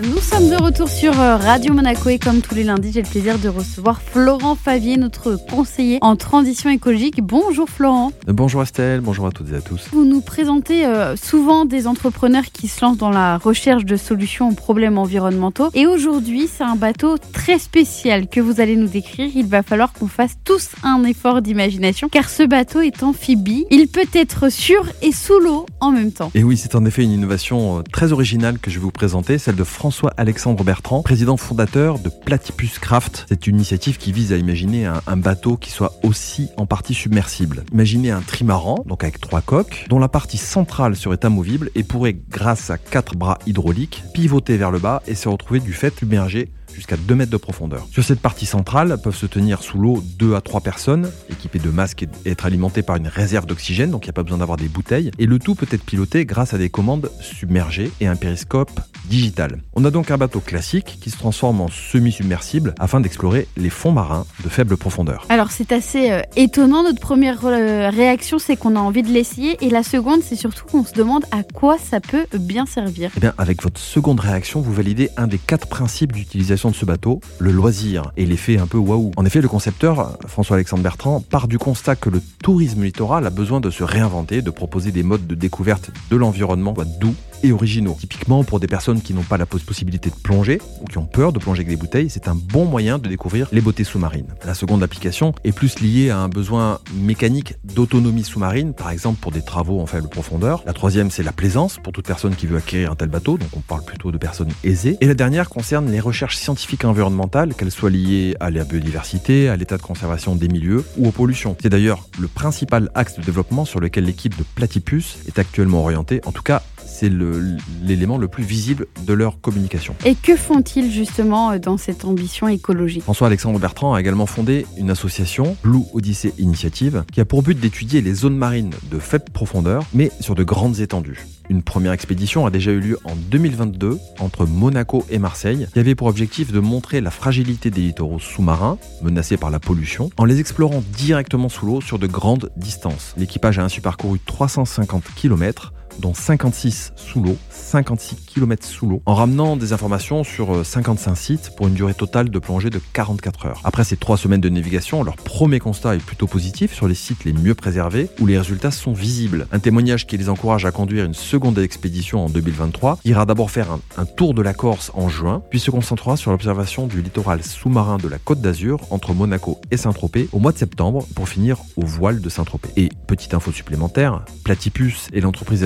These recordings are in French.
Nous sommes de retour sur euh, Radio Monaco et comme tous les lundis, j'ai le plaisir de recevoir Florent Favier, notre conseiller en transition écologique. Bonjour Florent. Bonjour Estelle, bonjour à toutes et à tous. Vous nous présentez euh, souvent des entrepreneurs qui se lancent dans la recherche de solutions aux problèmes environnementaux. Et aujourd'hui, c'est un bateau très spécial que vous allez nous décrire. Il va falloir qu'on fasse tous un effort d'imagination car ce bateau est amphibie. Il peut être sur et sous l'eau en même temps. Et oui, c'est en effet une innovation euh, très originale que je vais vous présenter, celle de François-Alexandre Bertrand, président fondateur de Platypus Craft. C'est une initiative qui vise à imaginer un, bateau qui soit aussi en partie submersible. Imaginez un trimaran, donc avec trois coques, dont la partie centrale serait amovible et pourrait, grâce à quatre bras hydrauliques, pivoter vers le bas et se retrouver du fait submergé jusqu'à 2 mètres de profondeur. Sur cette partie centrale peuvent se tenir sous l'eau 2 à 3 personnes, équipées de masques et être alimentées par une réserve d'oxygène, donc il n'y a pas besoin d'avoir des bouteilles. Et le tout peut être piloté grâce à des commandes submergées et un périscope digital. On a donc un bateau classique qui se transforme en semi-submersible afin d'explorer les fonds marins de faible profondeur. Alors c'est assez euh, étonnant, notre première euh, réaction c'est qu'on a envie de l'essayer et la seconde c'est surtout qu'on se demande à quoi ça peut bien servir. Eh bien avec votre seconde réaction vous validez un des quatre principes d'utilisation de ce bateau, le loisir et l'effet un peu waouh. En effet le concepteur, François-Alexandre Bertrand, part du constat que le tourisme littoral a besoin de se réinventer, de proposer des modes de découverte de l'environnement doux et originaux. Typiquement pour des personnes qui n'ont pas la possibilité de plonger ou qui ont peur de plonger avec des bouteilles, c'est un bon moyen de découvrir les beautés sous-marines. La seconde application est plus liée à un besoin mécanique d'autonomie sous-marine, par exemple pour des travaux en faible profondeur. La troisième, c'est la plaisance pour toute personne qui veut acquérir un tel bateau, donc on parle plutôt de personnes aisées. Et la dernière concerne les recherches scientifiques environnementales, qu'elles soient liées à la biodiversité, à l'état de conservation des milieux ou aux pollutions. C'est d'ailleurs le principal axe de développement sur lequel l'équipe de Platypus est actuellement orientée, en tout cas c'est l'élément le, le, plus visible de leur communication. Et que font-ils justement dans cette ambition écologique? François-Alexandre Bertrand a également fondé une association, Blue Odyssey Initiative, qui a pour but d'étudier les zones marines de faible profondeur, mais sur de grandes étendues. Une première expédition a déjà eu lieu en 2022 entre Monaco et Marseille, qui avait pour objectif de montrer la fragilité des littoraux sous-marins, menacés par la pollution, en les explorant directement sous l'eau sur de grandes distances. L'équipage a ainsi parcouru 350 km dont 56 sous l'eau, 56 km sous l'eau, en ramenant des informations sur 55 sites pour une durée totale de plongée de 44 heures. Après ces trois semaines de navigation, leur premier constat est plutôt positif sur les sites les mieux préservés, où les résultats sont visibles. Un témoignage qui les encourage à conduire une seconde expédition en 2023 ira d'abord faire un, tour de la Corse en juin, puis se concentrera sur l'observation du littoral sous-marin de la Côte d'Azur entre Monaco et Saint-Tropez au mois de septembre pour finir au voile de Saint-Tropez. Et petite info supplémentaire, Platypus et l'entreprise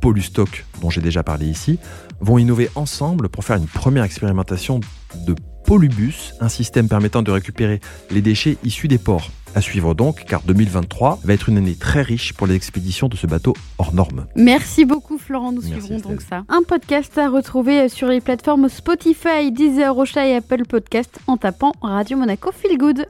Polustock, dont j'ai déjà parlé ici, vont innover ensemble pour faire une première expérimentation de Polubus, un système permettant de récupérer les déchets issus des ports. À suivre donc, car 2023 va être une année très riche pour les expéditions de ce bateau hors norme. Merci beaucoup Florent, nous Merci suivrons Estelle. donc ça. Un podcast à retrouver sur les plateformes Spotify, Deezer, Rocha et Apple Podcast en tapant Radio Monaco Feel Good.